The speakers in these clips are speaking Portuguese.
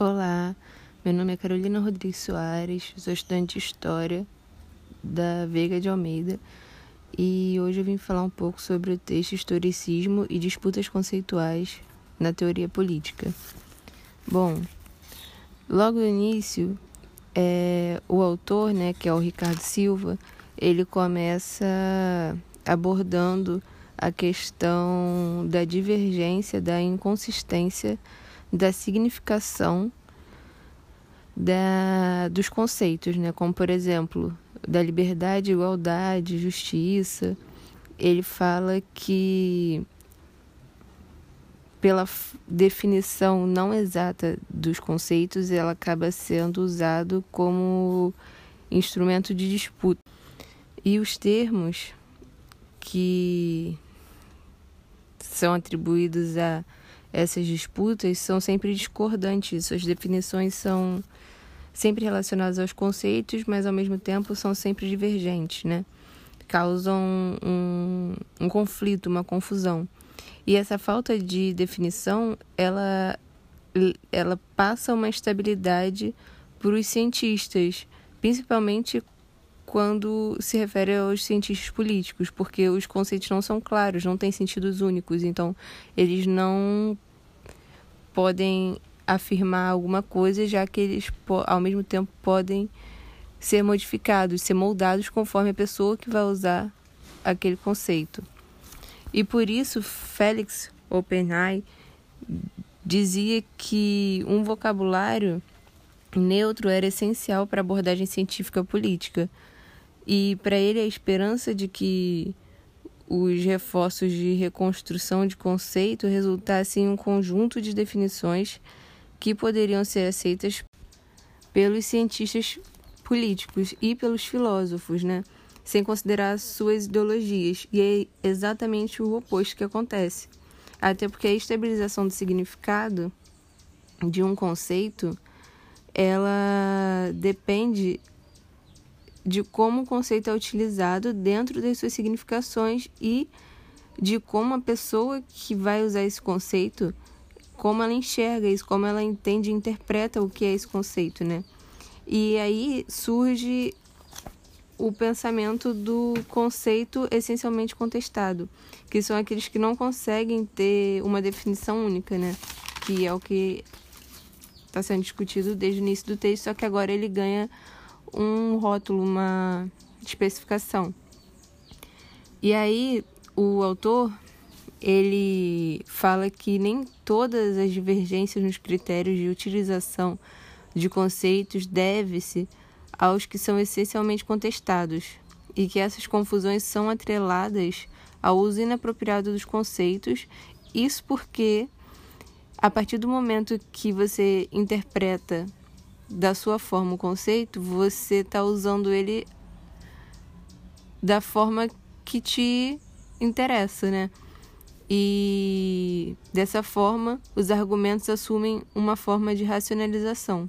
Olá, meu nome é Carolina Rodrigues Soares, sou estudante de História da Veiga de Almeida e hoje eu vim falar um pouco sobre o texto Historicismo e Disputas Conceituais na Teoria Política. Bom, logo no início, é, o autor, né, que é o Ricardo Silva, ele começa abordando a questão da divergência, da inconsistência da significação da, dos conceitos, né? como por exemplo, da liberdade, igualdade, justiça. Ele fala que, pela definição não exata dos conceitos, ela acaba sendo usado como instrumento de disputa. E os termos que são atribuídos a essas disputas são sempre discordantes, suas definições são sempre relacionadas aos conceitos, mas ao mesmo tempo são sempre divergentes, né? Causam um, um conflito, uma confusão. E essa falta de definição, ela, ela passa uma estabilidade para os cientistas, principalmente quando se refere aos cientistas políticos, porque os conceitos não são claros, não têm sentidos únicos, então eles não podem afirmar alguma coisa, já que eles ao mesmo tempo podem ser modificados, ser moldados conforme a pessoa que vai usar aquele conceito. E por isso Félix Oppenheim dizia que um vocabulário neutro era essencial para a abordagem científica política e para ele, a esperança de que os reforços de reconstrução de conceito resultassem em um conjunto de definições que poderiam ser aceitas pelos cientistas políticos e pelos filósofos, né? sem considerar suas ideologias. E é exatamente o oposto que acontece. Até porque a estabilização do significado de um conceito ela depende de como o conceito é utilizado dentro das suas significações e de como a pessoa que vai usar esse conceito, como ela enxerga isso, como ela entende e interpreta o que é esse conceito, né? E aí surge o pensamento do conceito essencialmente contestado, que são aqueles que não conseguem ter uma definição única, né? Que é o que está sendo discutido desde o início do texto, só que agora ele ganha um rótulo, uma especificação. E aí o autor ele fala que nem todas as divergências nos critérios de utilização de conceitos deve-se aos que são essencialmente contestados e que essas confusões são atreladas ao uso inapropriado dos conceitos. Isso porque a partir do momento que você interpreta da sua forma o conceito, você está usando ele da forma que te interessa, né? E dessa forma, os argumentos assumem uma forma de racionalização.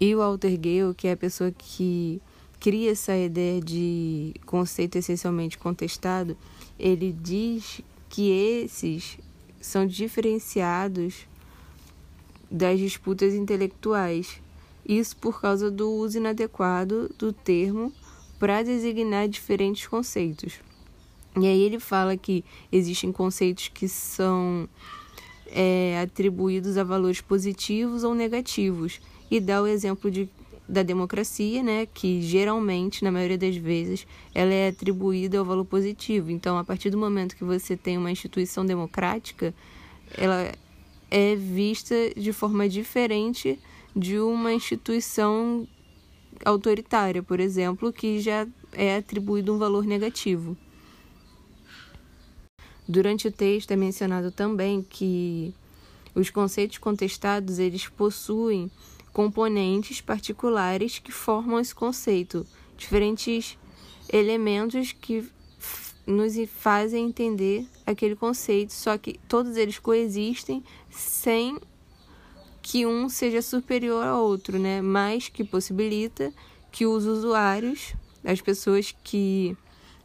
E o Walter Gale, que é a pessoa que cria essa ideia de conceito essencialmente contestado, ele diz que esses são diferenciados das disputas intelectuais isso por causa do uso inadequado do termo para designar diferentes conceitos. E aí ele fala que existem conceitos que são é, atribuídos a valores positivos ou negativos e dá o exemplo de, da democracia, né, que geralmente, na maioria das vezes, ela é atribuída ao valor positivo. Então, a partir do momento que você tem uma instituição democrática, ela é vista de forma diferente de uma instituição autoritária, por exemplo, que já é atribuído um valor negativo. Durante o texto é mencionado também que os conceitos contestados eles possuem componentes particulares que formam esse conceito, diferentes elementos que nos fazem entender aquele conceito, só que todos eles coexistem sem que um seja superior ao outro, né? Mas que possibilita que os usuários, as pessoas que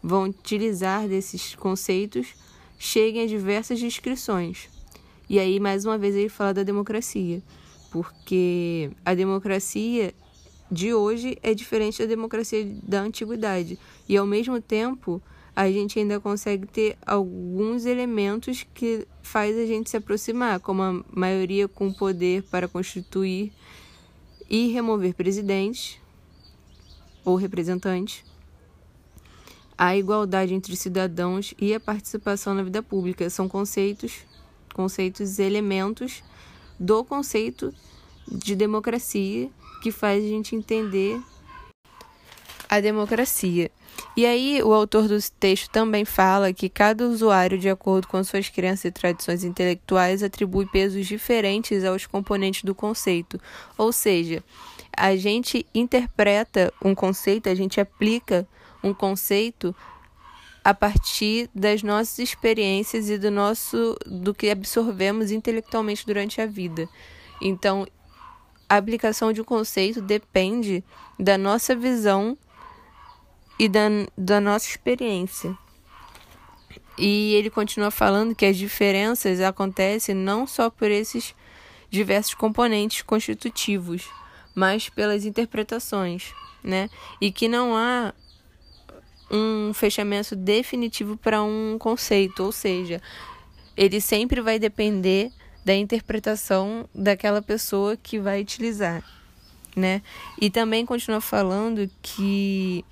vão utilizar desses conceitos, cheguem a diversas descrições. E aí, mais uma vez, ele fala da democracia. porque a democracia de hoje é diferente da democracia da antiguidade. E ao mesmo tempo, a gente ainda consegue ter alguns elementos que faz a gente se aproximar, como a maioria com poder para constituir e remover presidentes ou representantes, a igualdade entre cidadãos e a participação na vida pública são conceitos, conceitos elementos do conceito de democracia que faz a gente entender a democracia. E aí, o autor do texto também fala que cada usuário, de acordo com suas crenças e tradições intelectuais, atribui pesos diferentes aos componentes do conceito. Ou seja, a gente interpreta um conceito, a gente aplica um conceito a partir das nossas experiências e do nosso do que absorvemos intelectualmente durante a vida. Então, a aplicação de um conceito depende da nossa visão e da, da nossa experiência. E ele continua falando que as diferenças acontecem não só por esses diversos componentes constitutivos, mas pelas interpretações, né? E que não há um fechamento definitivo para um conceito, ou seja, ele sempre vai depender da interpretação daquela pessoa que vai utilizar, né? E também continua falando que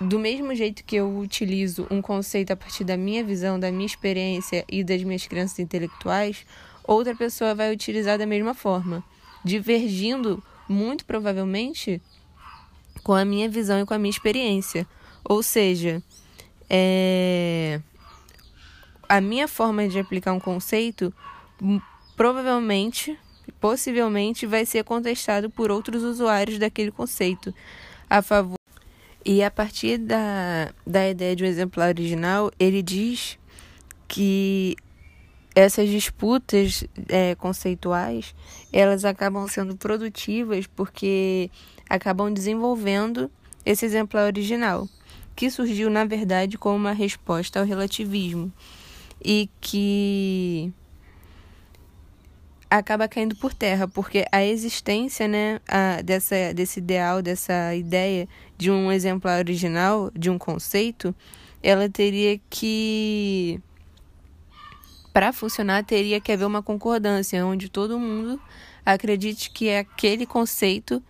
do mesmo jeito que eu utilizo um conceito a partir da minha visão, da minha experiência e das minhas crenças intelectuais, outra pessoa vai utilizar da mesma forma, divergindo muito provavelmente com a minha visão e com a minha experiência. Ou seja, é... a minha forma de aplicar um conceito provavelmente, possivelmente, vai ser contestado por outros usuários daquele conceito a favor e a partir da, da ideia de um exemplar original, ele diz que essas disputas é, conceituais elas acabam sendo produtivas porque acabam desenvolvendo esse exemplar original, que surgiu na verdade como uma resposta ao relativismo e que acaba caindo por terra, porque a existência né, a, dessa, desse ideal, dessa ideia de um exemplar original, de um conceito, ela teria que. Para funcionar, teria que haver uma concordância, onde todo mundo acredite que aquele conceito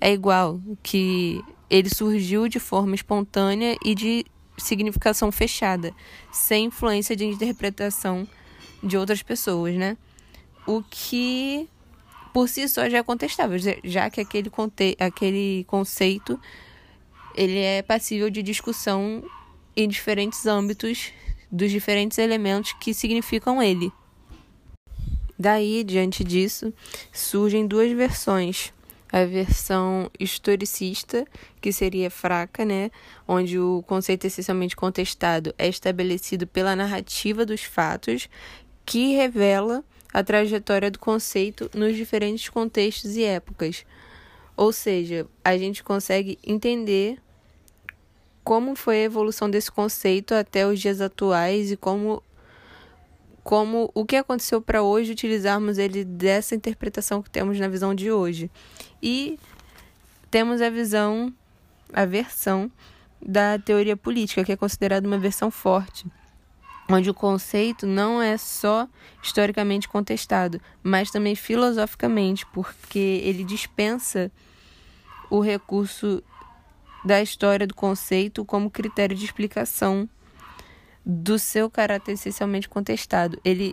é igual, que ele surgiu de forma espontânea e de significação fechada, sem influência de interpretação de outras pessoas, né? O que por si só já é contestável, já que aquele, conte aquele conceito ele é passível de discussão em diferentes âmbitos dos diferentes elementos que significam ele. Daí, diante disso, surgem duas versões. A versão historicista, que seria fraca, né, onde o conceito essencialmente contestado é estabelecido pela narrativa dos fatos, que revela a trajetória do conceito nos diferentes contextos e épocas. Ou seja, a gente consegue entender como foi a evolução desse conceito até os dias atuais e como como o que aconteceu para hoje utilizarmos ele dessa interpretação que temos na visão de hoje. E temos a visão, a versão da teoria política, que é considerada uma versão forte onde o conceito não é só historicamente contestado, mas também filosoficamente, porque ele dispensa o recurso da história do conceito como critério de explicação do seu caráter essencialmente contestado. Ele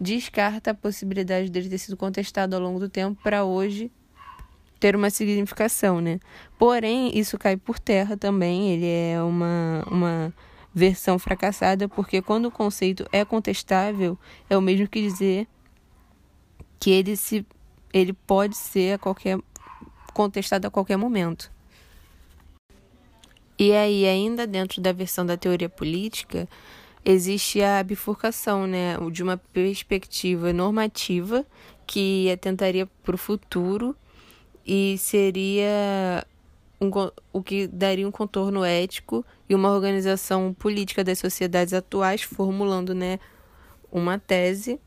descarta a possibilidade dele ter sido contestado ao longo do tempo para hoje ter uma significação, né? Porém, isso cai por terra também, ele é uma, uma versão fracassada, porque quando o conceito é contestável, é o mesmo que dizer que ele, se, ele pode ser a qualquer, contestado a qualquer momento. E aí, ainda dentro da versão da teoria política, existe a bifurcação né, de uma perspectiva normativa que atentaria para o futuro e seria um, o que daria um contorno ético e uma organização política das sociedades atuais, formulando né, uma tese,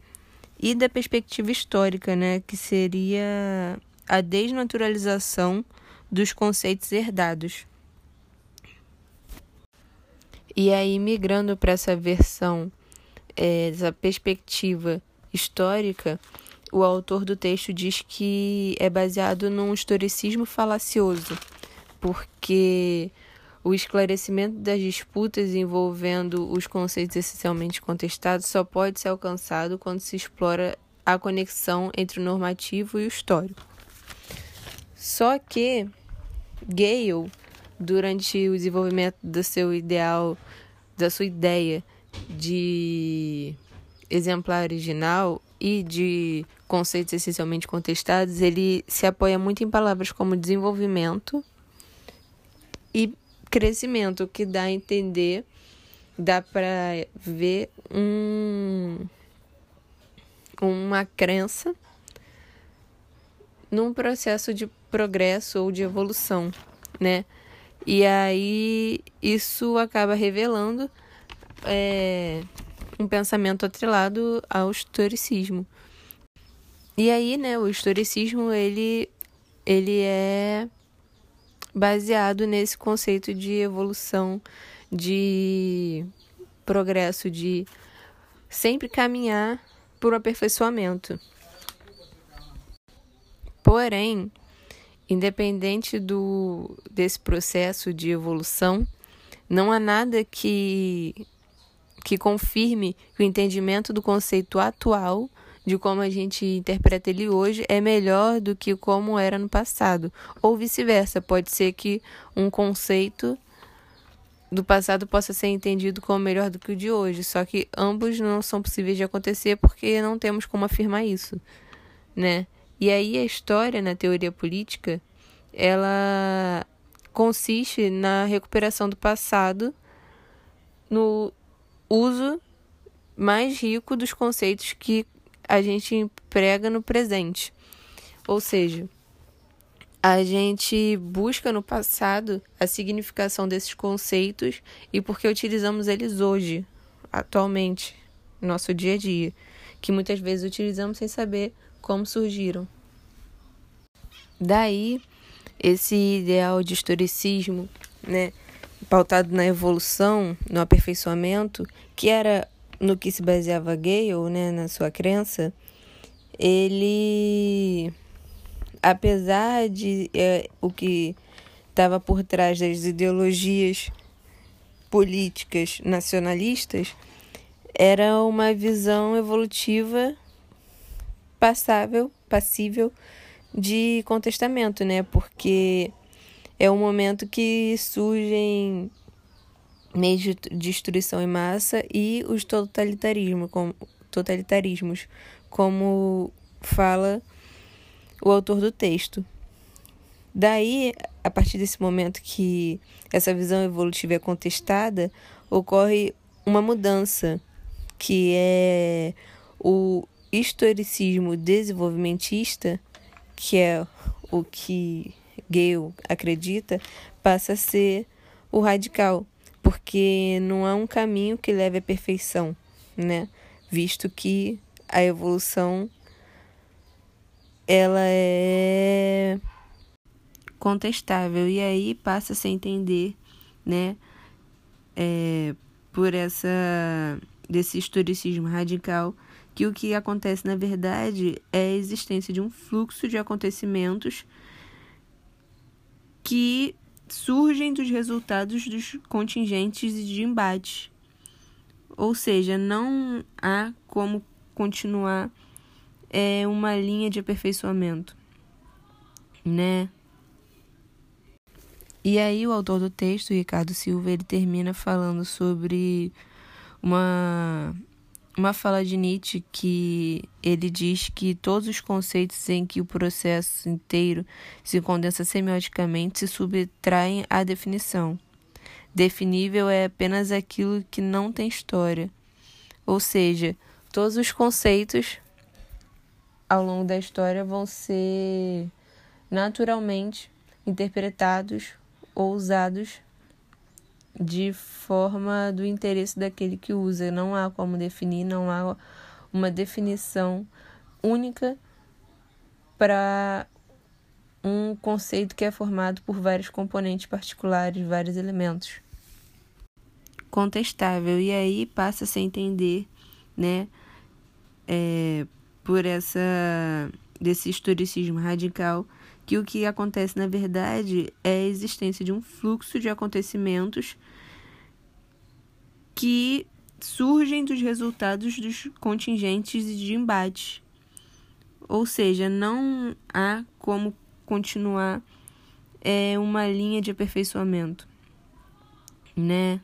e da perspectiva histórica, né, que seria a desnaturalização dos conceitos herdados. E aí, migrando para essa versão, é, essa perspectiva histórica, o autor do texto diz que é baseado num historicismo falacioso, porque o esclarecimento das disputas envolvendo os conceitos essencialmente contestados só pode ser alcançado quando se explora a conexão entre o normativo e o histórico. Só que Gale, durante o desenvolvimento do seu ideal, da sua ideia de exemplar original e de conceitos essencialmente contestados, ele se apoia muito em palavras como desenvolvimento e crescimento, que dá a entender, dá para ver um, uma crença num processo de progresso ou de evolução, né? E aí isso acaba revelando é, um pensamento atrelado ao historicismo. E aí, né, o historicismo ele ele é baseado nesse conceito de evolução, de progresso, de sempre caminhar por aperfeiçoamento. Porém, independente do desse processo de evolução, não há nada que que confirme que o entendimento do conceito atual de como a gente interpreta ele hoje é melhor do que como era no passado, ou vice-versa. Pode ser que um conceito do passado possa ser entendido como melhor do que o de hoje, só que ambos não são possíveis de acontecer porque não temos como afirmar isso, né? E aí a história na teoria política, ela consiste na recuperação do passado, no uso mais rico dos conceitos que a gente emprega no presente. Ou seja, a gente busca no passado a significação desses conceitos e porque utilizamos eles hoje, atualmente, no nosso dia a dia, que muitas vezes utilizamos sem saber como surgiram. Daí, esse ideal de historicismo, né, pautado na evolução, no aperfeiçoamento, que era no que se baseava Gale, né, na sua crença, ele, apesar de é, o que estava por trás das ideologias políticas nacionalistas, era uma visão evolutiva passável, passível de contestamento, né? Porque é um momento que surgem meios de destruição em massa e os totalitarismo, como, totalitarismos, como fala o autor do texto. Daí, a partir desse momento que essa visão evolutiva é contestada, ocorre uma mudança, que é o historicismo desenvolvimentista, que é o que Gale acredita, passa a ser o radical, porque não há um caminho que leve à perfeição, né? Visto que a evolução ela é contestável e aí passa a se entender, né, é, por essa desse historicismo radical que o que acontece na verdade é a existência de um fluxo de acontecimentos que surgem dos resultados dos contingentes de embate. Ou seja, não há como continuar é, uma linha de aperfeiçoamento, né? E aí o autor do texto, Ricardo Silva, ele termina falando sobre uma uma fala de Nietzsche que ele diz que todos os conceitos em que o processo inteiro se condensa semioticamente se subtraem à definição. Definível é apenas aquilo que não tem história. Ou seja, todos os conceitos ao longo da história vão ser naturalmente interpretados ou usados de forma do interesse daquele que usa. Não há como definir, não há uma definição única para um conceito que é formado por vários componentes particulares, vários elementos. Contestável, e aí passa a se entender, né, é, por essa desse historicismo radical, que o que acontece na verdade é a existência de um fluxo de acontecimentos que surgem dos resultados dos contingentes de embates. Ou seja, não há como continuar é, uma linha de aperfeiçoamento, né?